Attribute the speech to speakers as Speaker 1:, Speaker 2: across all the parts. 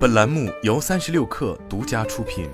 Speaker 1: 本栏目由三十六氪独家出品。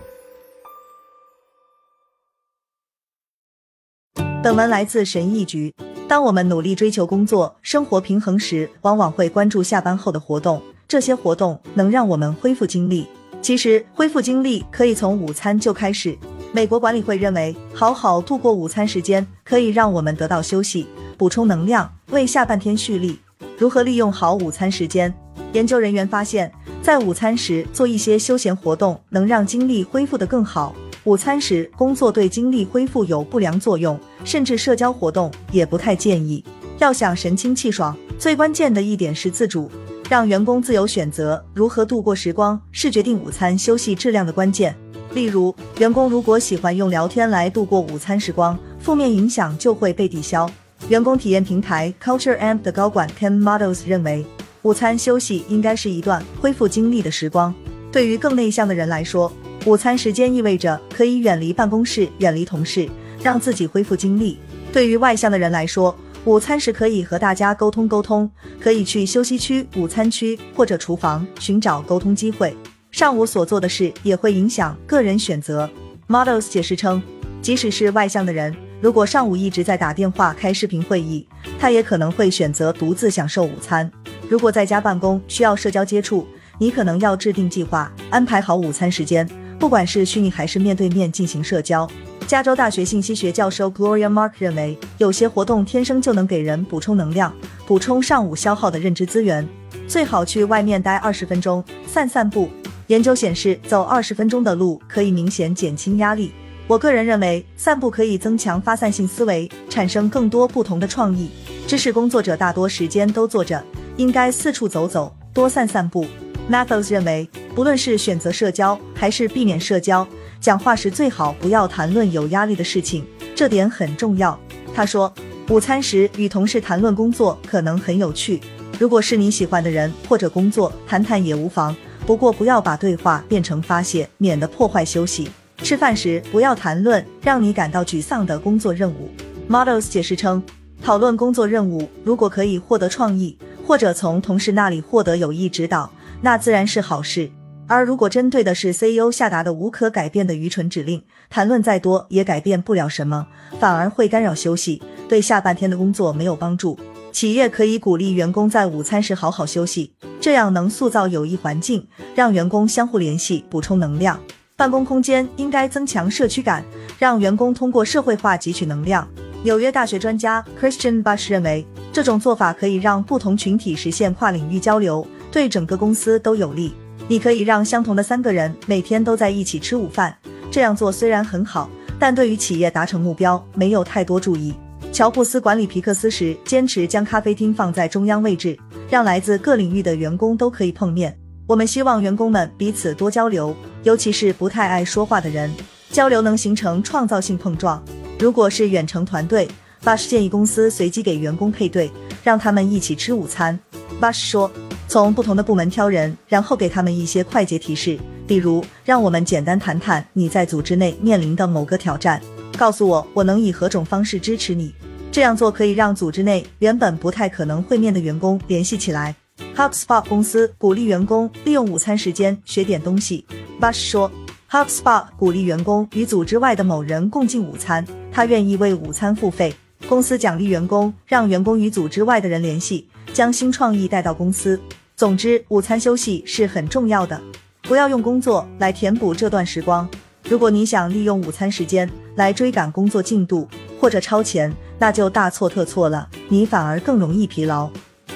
Speaker 2: 本文来自神医局。当我们努力追求工作生活平衡时，往往会关注下班后的活动。这些活动能让我们恢复精力。其实，恢复精力可以从午餐就开始。美国管理会认为，好好度过午餐时间可以让我们得到休息，补充能量，为下半天蓄力。如何利用好午餐时间？研究人员发现，在午餐时做一些休闲活动，能让精力恢复得更好。午餐时工作对精力恢复有不良作用，甚至社交活动也不太建议。要想神清气爽，最关键的一点是自主，让员工自由选择如何度过时光，是决定午餐休息质量的关键。例如，员工如果喜欢用聊天来度过午餐时光，负面影响就会被抵消。员工体验平台 Culture Amp 的高管 Ken Models 认为，午餐休息应该是一段恢复精力的时光。对于更内向的人来说，午餐时间意味着可以远离办公室、远离同事，让自己恢复精力。对于外向的人来说，午餐时可以和大家沟通沟通，可以去休息区、午餐区或者厨房寻找沟通机会。上午所做的事也会影响个人选择。Models 解释称，即使是外向的人，如果上午一直在打电话、开视频会议，他也可能会选择独自享受午餐。如果在家办公需要社交接触，你可能要制定计划，安排好午餐时间。不管是虚拟还是面对面进行社交，加州大学信息学教授 Gloria Mark 认为，有些活动天生就能给人补充能量，补充上午消耗的认知资源。最好去外面待二十分钟，散散步。研究显示，走二十分钟的路可以明显减轻压力。我个人认为，散步可以增强发散性思维，产生更多不同的创意。知识工作者大多时间都坐着，应该四处走走，多散散步。Mathews 认为，不论是选择社交还是避免社交，讲话时最好不要谈论有压力的事情，这点很重要。他说，午餐时与同事谈论工作可能很有趣，如果是你喜欢的人或者工作，谈谈也无妨。不过不要把对话变成发泄，免得破坏休息。吃饭时不要谈论让你感到沮丧的工作任务。Models 解释称，讨论工作任务如果可以获得创意，或者从同事那里获得有益指导。那自然是好事，而如果针对的是 CEO 下达的无可改变的愚蠢指令，谈论再多也改变不了什么，反而会干扰休息，对下半天的工作没有帮助。企业可以鼓励员工在午餐时好好休息，这样能塑造有益环境，让员工相互联系，补充能量。办公空间应该增强社区感，让员工通过社会化汲取能量。纽约大学专家 Christian Bush 认为，这种做法可以让不同群体实现跨领域交流。对整个公司都有利。你可以让相同的三个人每天都在一起吃午饭，这样做虽然很好，但对于企业达成目标没有太多注意。乔布斯管理皮克斯时，坚持将咖啡厅放在中央位置，让来自各领域的员工都可以碰面。我们希望员工们彼此多交流，尤其是不太爱说话的人，交流能形成创造性碰撞。如果是远程团队，Bush 建议公司随机给员工配对，让他们一起吃午餐。Bush 说。从不同的部门挑人，然后给他们一些快捷提示，比如让我们简单谈谈你在组织内面临的某个挑战，告诉我我能以何种方式支持你。这样做可以让组织内原本不太可能会面的员工联系起来。HubSpot 公司鼓励员工利用午餐时间学点东西。Bush 说，HubSpot 鼓励员工与组织外的某人共进午餐，他愿意为午餐付费。公司奖励员工，让员工与组织外的人联系。将新创意带到公司。总之，午餐休息是很重要的，不要用工作来填补这段时光。如果你想利用午餐时间来追赶工作进度或者超前，那就大错特错了，你反而更容易疲劳。